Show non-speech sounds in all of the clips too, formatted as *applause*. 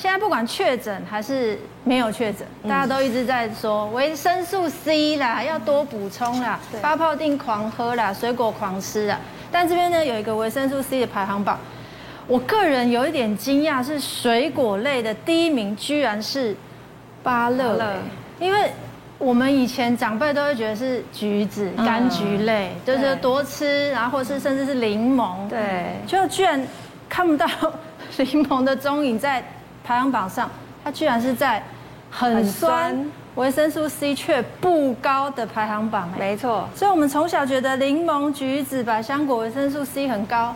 现在不管确诊还是没有确诊，大家都一直在说维生素 C 啦，要多补充啦，发泡定狂喝啦，水果狂吃啦。但这边呢有一个维生素 C 的排行榜，我个人有一点惊讶，是水果类的第一名居然是芭乐，因为我们以前长辈都会觉得是橘子、柑橘类，就是多吃，然后或是甚至是柠檬，对，就居然看不到 *laughs* 柠檬的踪影在。排行榜上，它居然是在很酸、维生素 C 却不高的排行榜。没错，所以我们从小觉得柠檬、橘子、百香果维生素 C 很高。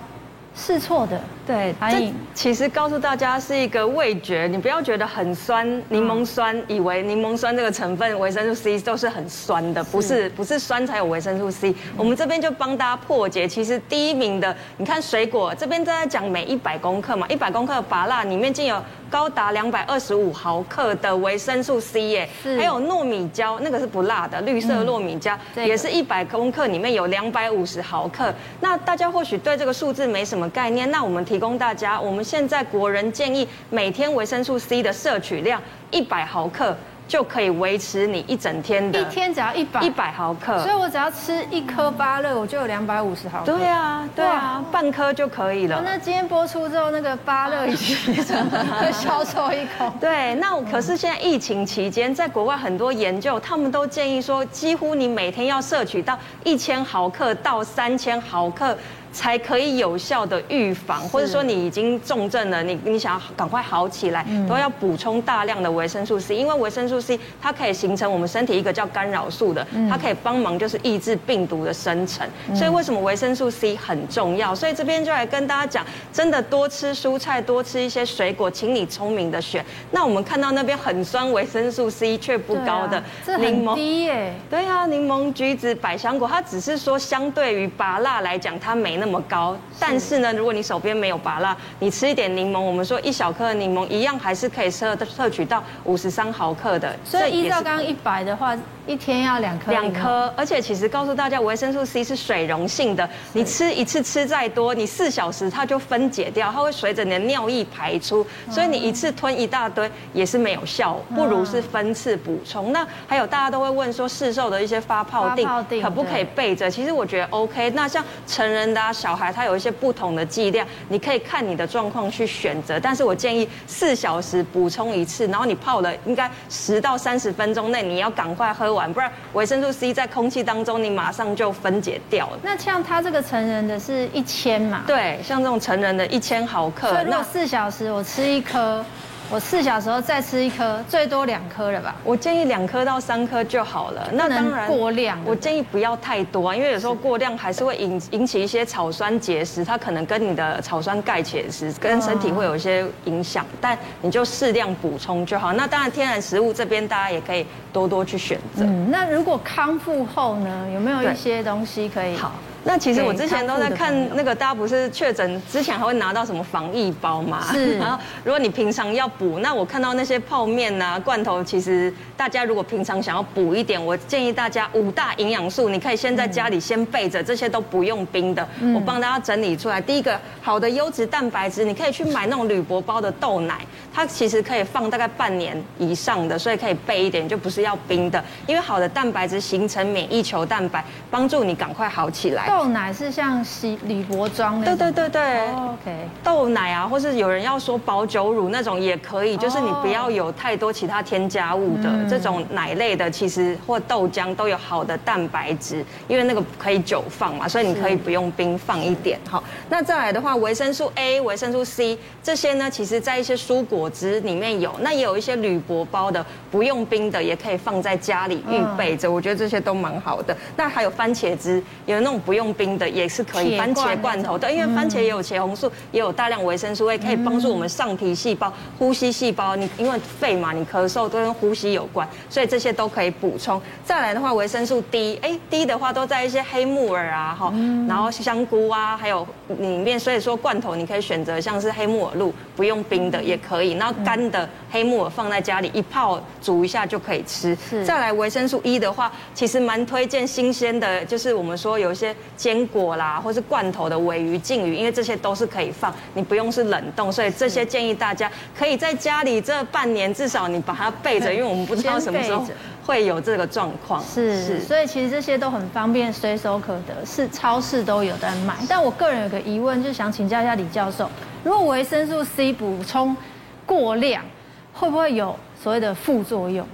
是错的，对，这其实告诉大家是一个味觉，你不要觉得很酸，柠檬酸，以为柠檬酸这个成分维生素 C 都是很酸的，不是，不是酸才有维生素 C。我们这边就帮大家破解，其实第一名的，你看水果这边正在讲每一百公克嘛，一百公克的芭辣里面竟有高达两百二十五毫克的维生素 C 耶，还有糯米胶，那个是不辣的，绿色糯米椒也是一百公克里面有两百五十毫克。那大家或许对这个数字没什么。概念，那我们提供大家，我们现在国人建议每天维生素 C 的摄取量一百毫克就可以维持你一整天的，一天只要一百一百毫克，所以我只要吃一颗芭乐，我就有两百五十毫克。对啊，对啊，半颗就可以了。那今天播出之后，那个芭乐已经会 *laughs* 消瘦一口。对，那可是现在疫情期间，在国外很多研究，他们都建议说，几乎你每天要摄取到一千毫克到三千毫克。才可以有效的预防，或者说你已经重症了，你你想要赶快好起来，都要补充大量的维生素 C，因为维生素 C 它可以形成我们身体一个叫干扰素的，它可以帮忙就是抑制病毒的生成。所以为什么维生素 C 很重要？所以这边就来跟大家讲，真的多吃蔬菜，多吃一些水果，请你聪明的选。那我们看到那边很酸，维生素 C 却不高的柠檬，低耶。对啊，柠檬、橘子、百香果，它只是说相对于拔蜡来讲，它没。那么高，但是呢，如果你手边没有芭乐，你吃一点柠檬，我们说一小颗的柠檬一样还是可以摄摄取到五十三毫克的。所以依照刚刚一百的话，一天要两颗。两颗，而且其实告诉大家，维生素 C 是水溶性的，你吃一次吃再多，你四小时它就分解掉，它会随着你的尿液排出，所以你一次吞一大堆也是没有效，不如是分次补充。那还有大家都会问说，市售的一些发泡定可不可以备着？其实我觉得 OK。那像成人的啊。小孩他有一些不同的剂量，你可以看你的状况去选择。但是我建议四小时补充一次，然后你泡了应该十到三十分钟内你要赶快喝完，不然维生素 C 在空气当中你马上就分解掉了。那像他这个成人的是一千嘛？对，像这种成人的一千毫克。所以如果四小时我吃一颗。我四小时后再吃一颗，最多两颗了吧？我建议两颗到三颗就好了。那当然过量，我建议不要太多啊，因为有时候过量还是会引引起一些草酸结石，它可能跟你的草酸钙结石跟身体会有一些影响。但你就适量补充就好。那当然天然食物这边大家也可以多多去选择。嗯，那如果康复后呢，有没有一些东西可以？好。那其实我之前都在看那个，大家不是确诊之前还会拿到什么防疫包吗？是。然后如果你平常要补，那我看到那些泡面啊、罐头，其实大家如果平常想要补一点，我建议大家五大营养素，你可以先在家里先备着，这些都不用冰的。我帮大家整理出来。第一个，好的优质蛋白质，你可以去买那种铝箔包的豆奶，它其实可以放大概半年以上的，所以可以备一点，就不是要冰的。因为好的蛋白质形成免疫球蛋白，帮助你赶快好起来。豆奶是像西铝箔装的，对对对对，OK。豆奶啊，或是有人要说保酒乳那种也可以，就是你不要有太多其他添加物的这种奶类的，其实或豆浆都有好的蛋白质，因为那个可以久放嘛，所以你可以不用冰放一点。好，那再来的话，维生素 A、维生素 C 这些呢，其实在一些蔬果汁里面有，那也有一些铝箔包的，不用冰的也可以放在家里预备着，我觉得这些都蛮好的。那还有番茄汁，有那种不用冰的。也是可以，番茄罐头对，因为番茄也有茄红素，也有大量维生素，也可以帮助我们上皮细胞、呼吸细胞。你因为肺嘛，你咳嗽都跟呼吸有关，所以这些都可以补充。再来的话，维生素 D，哎，D 的话都在一些黑木耳啊，哈，然后香菇啊，还有里面，所以说罐头你可以选择像是黑木耳露，不用冰的也可以。然后干的黑木耳放在家里一泡煮一下就可以吃。再来维生素 E 的话，其实蛮推荐新鲜的，就是我们说有一些坚果啦，或是罐头的尾鱼、鯖鱼，因为这些都是可以放，你不用是冷冻，所以这些建议大家可以在家里这半年至少你把它备着，因为我们不知道什么时候。会有这个状况，是是，所以其实这些都很方便，随手可得，是超市都有在卖。但我个人有个疑问，就想请教一下李教授，如果维生素 C 补充过量，会不会有所谓的副作用？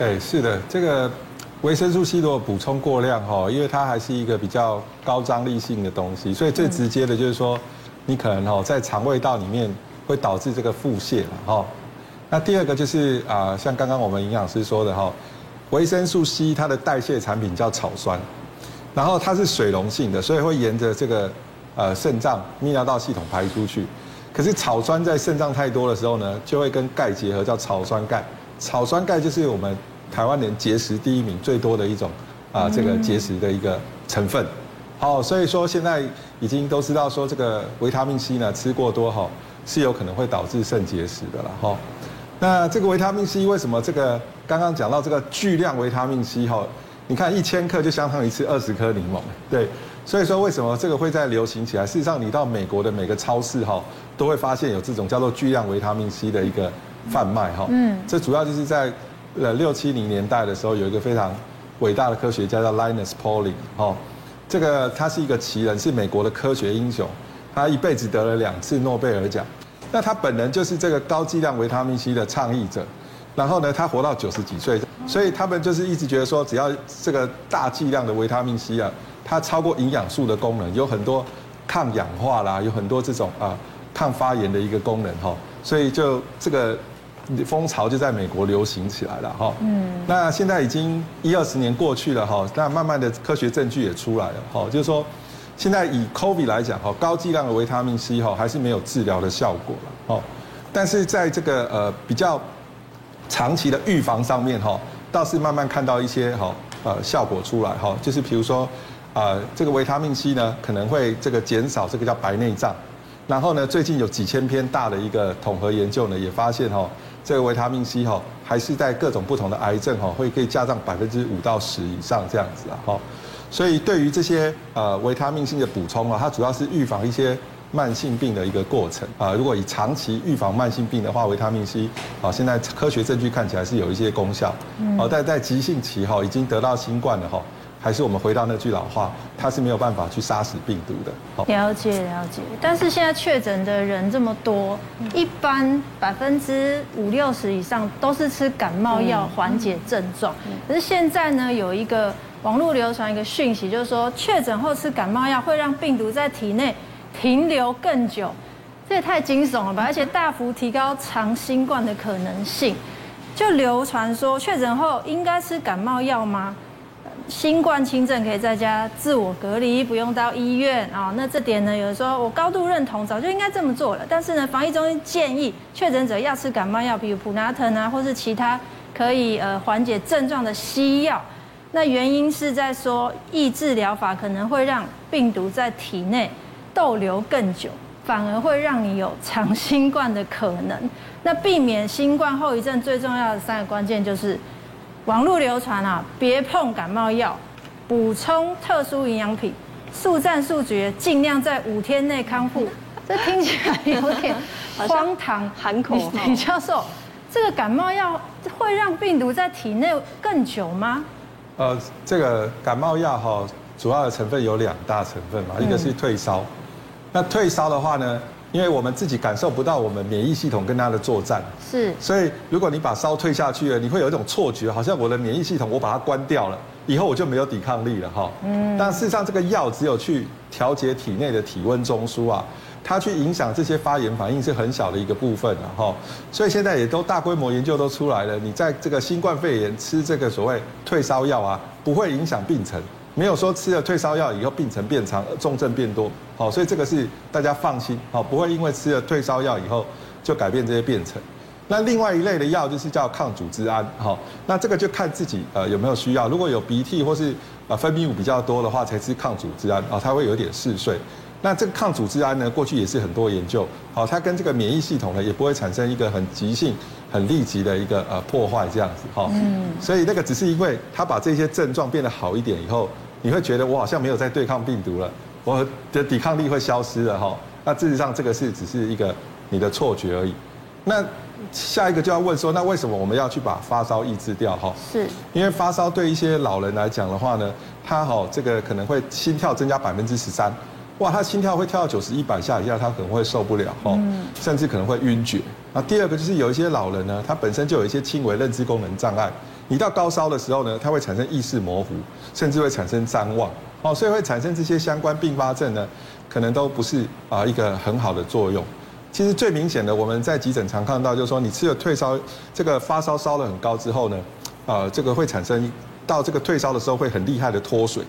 哎，是的，这个维生素 C 如果补充过量哈，因为它还是一个比较高张力性的东西，所以最直接的就是说，你可能哈在肠胃道里面会导致这个腹泻了哈。那第二个就是啊，像刚刚我们营养师说的哈，维生素 C 它的代谢产品叫草酸，然后它是水溶性的，所以会沿着这个呃肾脏泌尿道系统排出去。可是草酸在肾脏太多的时候呢，就会跟钙结合，叫草酸钙。草酸钙就是我们台湾人结石第一名最多的一种啊，这个结石的一个成分。好，所以说现在已经都知道说这个维他命 C 呢吃过多哈是有可能会导致肾结石的了哈。那这个维他命 C 为什么这个刚刚讲到这个巨量维他命 C 哈？你看一千克就相当于吃二十颗柠檬，对，所以说为什么这个会在流行起来？事实上，你到美国的每个超市哈，都会发现有这种叫做巨量维他命 C 的一个贩卖哈。嗯，这主要就是在呃六七零年代的时候，有一个非常伟大的科学家叫 Linus Pauling 哈，这个他是一个奇人，是美国的科学英雄，他一辈子得了两次诺贝尔奖。那他本人就是这个高剂量维他命 C 的倡议者，然后呢，他活到九十几岁，所以他们就是一直觉得说，只要这个大剂量的维他命 C 啊，它超过营养素的功能，有很多抗氧化啦，有很多这种啊抗发炎的一个功能哈，所以就这个风潮就在美国流行起来了哈。嗯。那现在已经一二十年过去了哈，那慢慢的科学证据也出来了哈，就是说。现在以 COVID 来讲，哈，高剂量的维他命 C 哈还是没有治疗的效果了，哦，但是在这个呃比较长期的预防上面哈，倒是慢慢看到一些哈呃效果出来哈，就是比如说啊这个维他命 C 呢可能会这个减少这个叫白内障，然后呢最近有几千篇大的一个统合研究呢也发现哈这个维他命 C 哈还是在各种不同的癌症哈会可以加上百分之五到十以上这样子啊哈。所以，对于这些呃维他命 C 的补充啊，它主要是预防一些慢性病的一个过程啊。如果以长期预防慢性病的话，维他命 C 啊，现在科学证据看起来是有一些功效。哦，但在急性期哈，已经得到新冠了哈，还是我们回到那句老话，它是没有办法去杀死病毒的。了解了解，但是现在确诊的人这么多，一般百分之五六十以上都是吃感冒药缓解症状，可是现在呢，有一个。网络流传一个讯息，就是说确诊后吃感冒药会让病毒在体内停留更久，这也太惊悚了吧！而且大幅提高长新冠的可能性。就流传说确诊后应该吃感冒药吗？新冠轻症可以在家自我隔离，不用到医院啊。那这点呢，有的时候我高度认同，早就应该这么做了。但是呢，防疫中心建议确诊者要吃感冒药，比如普拿疼啊，或是其他可以呃缓解症状的西药。那原因是在说，抑制疗法可能会让病毒在体内逗留更久，反而会让你有长新冠的可能。那避免新冠后遗症最重要的三个关键就是，网络流传啊，别碰感冒药，补充特殊营养品，速战速决，尽量在五天内康复。*laughs* 这听起来有点 *laughs* 荒唐，喊口号。李教授，这个感冒药会让病毒在体内更久吗？呃，这个感冒药哈，主要的成分有两大成分嘛，一个是退烧。那退烧的话呢，因为我们自己感受不到我们免疫系统跟它的作战，是。所以如果你把烧退下去了，你会有一种错觉，好像我的免疫系统我把它关掉了，以后我就没有抵抗力了哈。嗯。但事实上，这个药只有去调节体内的体温中枢啊。它去影响这些发炎反应是很小的一个部分了哈，所以现在也都大规模研究都出来了。你在这个新冠肺炎吃这个所谓退烧药啊，不会影响病程，没有说吃了退烧药以后病程变长、重症变多。好，所以这个是大家放心，好，不会因为吃了退烧药以后就改变这些变程。那另外一类的药就是叫抗组织胺，好，那这个就看自己呃有没有需要，如果有鼻涕或是呃分泌物比较多的话，才吃抗组织胺啊，它会有点嗜睡。那这个抗组织胺呢，过去也是很多研究，好，它跟这个免疫系统呢，也不会产生一个很急性、很立即的一个呃破坏这样子，哈。嗯。所以那个只是因为它把这些症状变得好一点以后，你会觉得我好像没有在对抗病毒了，我的抵抗力会消失了，哈。那事实上这个是只是一个你的错觉而已。那下一个就要问说，那为什么我们要去把发烧抑制掉？哈。是。因为发烧对一些老人来讲的话呢，他哈这个可能会心跳增加百分之十三。哇，他心跳会跳到九十一百下以下，他可能会受不了哈，甚至可能会晕厥。那第二个就是有一些老人呢，他本身就有一些轻微认知功能障碍，你到高烧的时候呢，它会产生意识模糊，甚至会产生譫妄哦，所以会产生这些相关并发症呢，可能都不是啊一个很好的作用。其实最明显的，我们在急诊常看到，就是说你吃了退烧，这个发烧烧得很高之后呢，啊，这个会产生到这个退烧的时候会很厉害的脱水。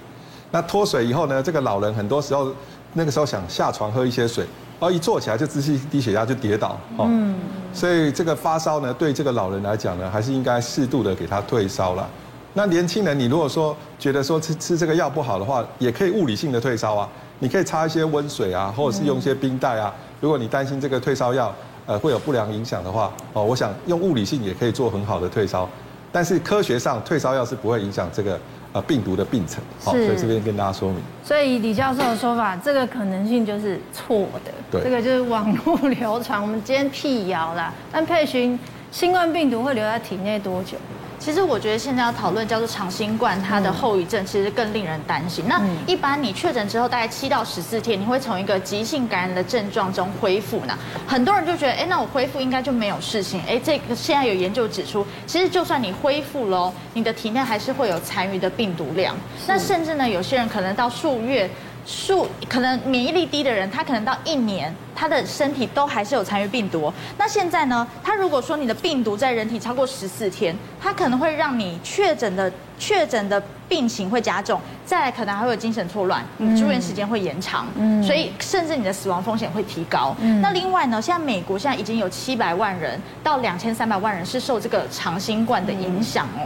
那脱水以后呢，这个老人很多时候。那个时候想下床喝一些水，然后一坐起来就窒息低血压就跌倒，哦，嗯，所以这个发烧呢，对这个老人来讲呢，还是应该适度的给他退烧了。那年轻人，你如果说觉得说吃吃这个药不好的话，也可以物理性的退烧啊，你可以擦一些温水啊，或者是用一些冰袋啊。如果你担心这个退烧药呃会有不良影响的话，哦，我想用物理性也可以做很好的退烧，但是科学上退烧药是不会影响这个。呃，病毒的病程，好，所以这边跟大家说明。所以李教授的说法，这个可能性就是错的。对，这个就是网络 *laughs* 流传，我们今天辟谣啦。但佩勋，新冠病毒会留在体内多久？其实我觉得现在要讨论叫做长新冠，它的后遗症其实更令人担心。那一般你确诊之后大概七到十四天，你会从一个急性感染的症状中恢复呢？很多人就觉得，哎，那我恢复应该就没有事情。哎，这个现在有研究指出，其实就算你恢复了，你的体内还是会有残余的病毒量。那甚至呢，有些人可能到数月。数可能免疫力低的人，他可能到一年，他的身体都还是有残余病毒。那现在呢？他如果说你的病毒在人体超过十四天，他可能会让你确诊的确诊的病情会加重，再来可能还会有精神错乱，你住院时间会延长，嗯所以甚至你的死亡风险会提高。那另外呢，现在美国现在已经有七百万人到两千三百万人是受这个长新冠的影响哦。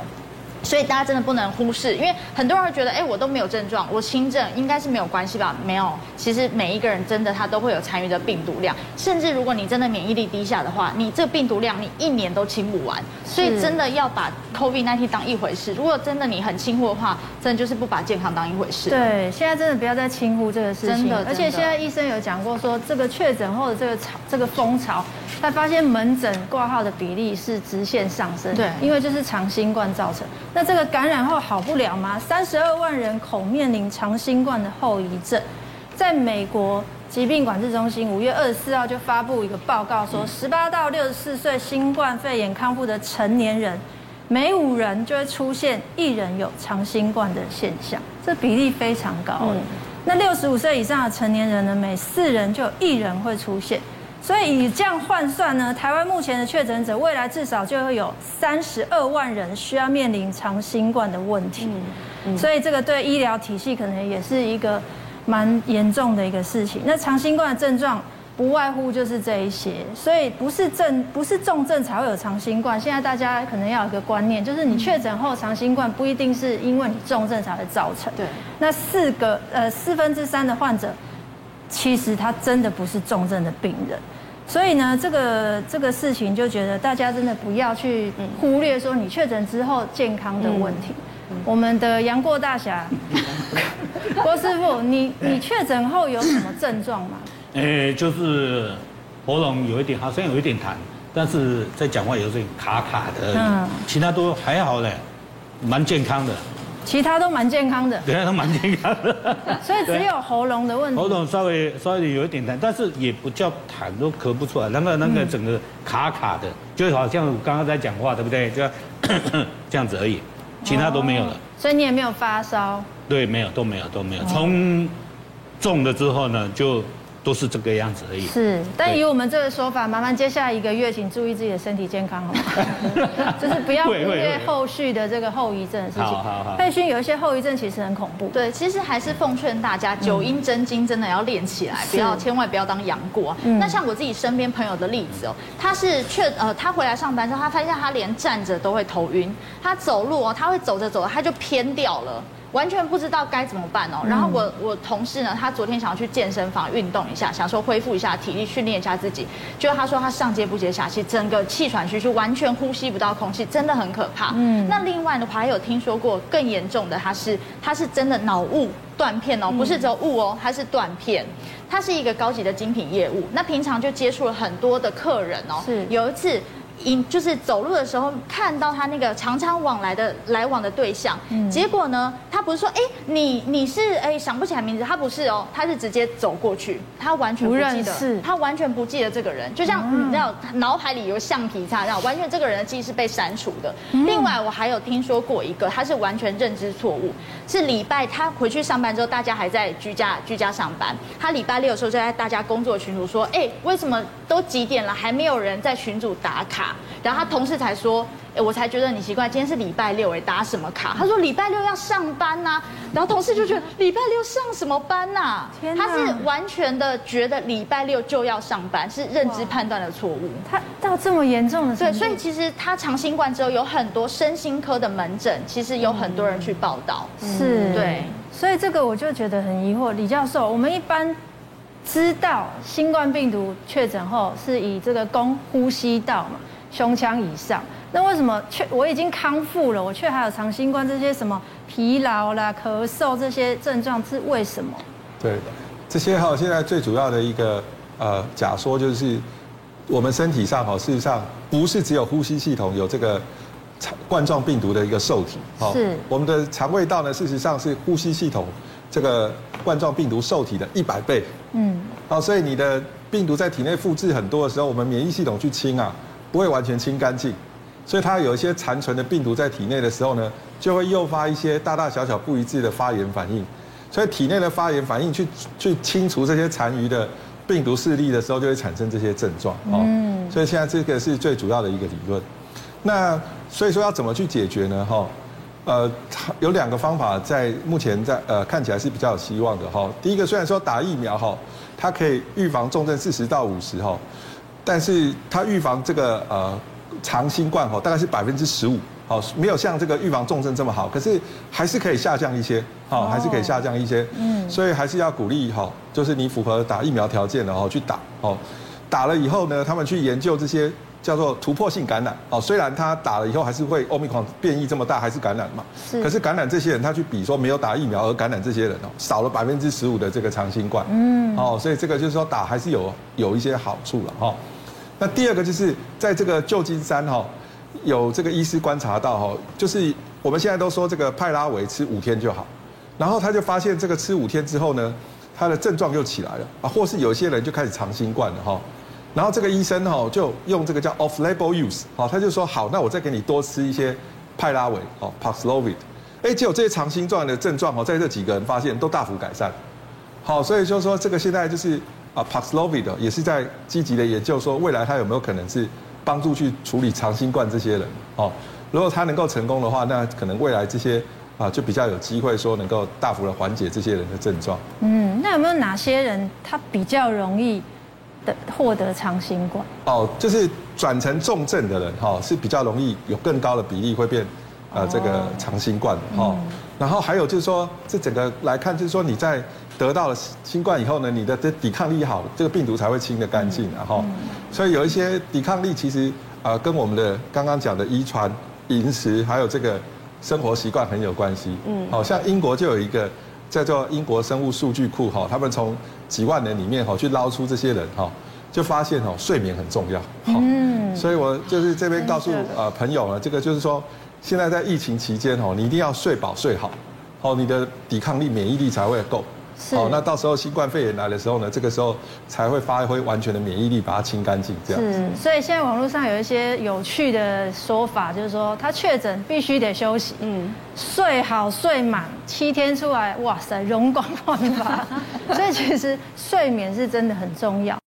所以大家真的不能忽视，因为很多人会觉得，哎，我都没有症状，我轻症应该是没有关系吧？没有，其实每一个人真的他都会有残余的病毒量，甚至如果你真的免疫力低下的话，你这个病毒量你一年都清不完。所以真的要把 COVID-19 当一回事。如果真的你很轻忽的话，真的就是不把健康当一回事。对，现在真的不要再轻忽这个事情。真的，而且现在医生有讲过说，这个确诊后的这个潮，这个风潮，他发现门诊挂号的比例是直线上升。对，因为就是长新冠造成。那这个感染后好不了吗？三十二万人口面临长新冠的后遗症。在美国疾病管制中心五月二十四号就发布一个报告说，十八到六十四岁新冠肺炎康复的成年人，每五人就会出现一人有长新冠的现象，这比例非常高。那六十五岁以上的成年人呢，每四人就有一人会出现。所以以这样换算呢，台湾目前的确诊者，未来至少就会有三十二万人需要面临长新冠的问题。所以这个对医疗体系可能也是一个蛮严重的一个事情。那长新冠的症状不外乎就是这一些，所以不是症不是重症才会有长新冠。现在大家可能要有一个观念，就是你确诊后长新冠不一定是因为你重症才会造成。对。那四个呃四分之三的患者，其实他真的不是重症的病人。所以呢，这个这个事情就觉得大家真的不要去忽略说你确诊之后健康的问题。我们的杨过大侠，*laughs* 郭师傅，你你确诊后有什么症状吗？诶，*coughs* 就是喉咙有一点，好像有一点痰，但是在讲话有点卡卡的，嗯，其他都还好嘞，蛮健康的。其他都蛮健康的，对啊，都蛮健康的。*laughs* 所以只有喉咙的问题。喉咙稍微稍微有一点痰，但是也不叫痰，都咳不出来。那个那个整个卡卡的，就好像我刚刚在讲话，对不对？就 *coughs* 这样子而已，其他都没有了。所以你也没有发烧？对，没有，都没有，都没有。从中了之后呢，就。都是这个样子而已。是，但以我们这个说法，麻烦接下来一个月，请注意自己的身体健康，好吗？*laughs* 就是不要忽略后续的这个后遗症的事情。好好好。姵薰有一些后遗症其实很恐怖。对，其实还是奉劝大家，九阴真经真的要练起来，不要千万不要当杨过。那像我自己身边朋友的例子哦，他是确呃，他回来上班之后，他发现他连站着都会头晕，他走路哦，他会走着走着他就偏掉了。完全不知道该怎么办哦。然后我我同事呢，他昨天想要去健身房运动一下，想说恢复一下体力，训练一下自己。结果他说他上接不接下气，整个气喘吁吁，完全呼吸不到空气，真的很可怕。嗯，那另外的话，还有听说过更严重的，他是他是真的脑雾断片哦，不是只有雾哦，他是断片。他是一个高级的精品业务，那平常就接触了很多的客人哦。是有一次。因就是走路的时候看到他那个常常往来的来往的对象，嗯、结果呢，他不是说哎、欸、你你是哎、欸、想不起来名字，他不是哦，他是直接走过去，他完全不记得，他完全不记得这个人，就像你知道脑海里有橡皮擦那样，完全这个人的记忆是被删除的。嗯、另外我还有听说过一个，他是完全认知错误，是礼拜他回去上班之后，大家还在居家居家上班，他礼拜六的时候就在大家工作群组说，哎、欸、为什么都几点了还没有人在群组打卡？然后他同事才说，哎，我才觉得你奇怪，今天是礼拜六，哎，打什么卡？他说礼拜六要上班呐。然后同事就觉得礼拜六上什么班呐？天哪，他是完全的觉得礼拜六就要上班，是认知判断的错误。他到这么严重的？对，所以其实他长新冠之后有很多身心科的门诊，其实有很多人去报道。是，对。所以这个我就觉得很疑惑，李教授，我们一般。知道新冠病毒确诊后是以这个供呼吸道嘛，胸腔以上，那为什么却我已经康复了，我却还有长新冠这些什么疲劳啦、咳嗽这些症状是为什么？对，这些哈现在最主要的一个呃假说就是，我们身体上哈事实上不是只有呼吸系统有这个冠状病毒的一个受体，是。我们的肠胃道呢，事实上是呼吸系统。这个冠状病毒受体的一百倍，嗯，好，所以你的病毒在体内复制很多的时候，我们免疫系统去清啊，不会完全清干净，所以它有一些残存的病毒在体内的时候呢，就会诱发一些大大小小不一致的发炎反应，所以体内的发炎反应去去清除这些残余的病毒势力的时候，就会产生这些症状，哦，嗯，所以现在这个是最主要的一个理论，那所以说要怎么去解决呢？哈。呃，有两个方法在目前在呃看起来是比较有希望的哈。第一个虽然说打疫苗哈，它可以预防重症四十到五十哈，但是它预防这个呃长新冠哈大概是百分之十五，好，没有像这个预防重症这么好，可是还是可以下降一些，好，还是可以下降一些，嗯，所以还是要鼓励哈，就是你符合打疫苗条件的哈去打，哦，打了以后呢，他们去研究这些。叫做突破性感染哦，虽然他打了以后还是会欧米狂变异这么大，还是感染嘛。是。可是感染这些人，他去比说没有打疫苗而感染这些人哦，少了百分之十五的这个长新冠。嗯。哦，所以这个就是说打还是有有一些好处了哈。那第二个就是在这个旧金山哈，有这个医师观察到哈，就是我们现在都说这个派拉维吃五天就好，然后他就发现这个吃五天之后呢，他的症状又起来了啊，或是有些人就开始长新冠了哈。然后这个医生哈就用这个叫 off-label use，好，他就说好，那我再给你多吃一些派拉维，哦，Paxlovid，哎，结果这些长新冠的症状哦，在这几个人发现都大幅改善，好，所以就说这个现在就是啊 Paxlovid 也是在积极的研究，说未来它有没有可能是帮助去处理长新冠这些人，哦，如果他能够成功的话，那可能未来这些啊就比较有机会说能够大幅的缓解这些人的症状。嗯，那有没有哪些人他比较容易？的获得长新冠哦，就是转成重症的人哈，是比较容易有更高的比例会变，呃，这个长新冠哈。然后还有就是说，这整个来看，就是说你在得到了新冠以后呢，你的这抵抗力好，这个病毒才会清得干净，然后，所以有一些抵抗力其实呃跟我们的刚刚讲的遗传、饮食还有这个生活习惯很有关系。嗯，好像英国就有一个。叫做英国生物数据库哈，他们从几万人里面哈去捞出这些人哈，就发现哦睡眠很重要。嗯，所以我就是这边告诉呃朋友呢，这个就是说，现在在疫情期间哦，你一定要睡饱睡好，哦，你的抵抗力免疫力才会够。是哦，那到时候新冠肺炎来的时候呢，这个时候才会发挥完全的免疫力，把它清干净，这样。是，所以现在网络上有一些有趣的说法，就是说他确诊必须得休息，嗯，睡好睡满七天出来，哇塞，容光焕发。*laughs* 所以其实睡眠是真的很重要。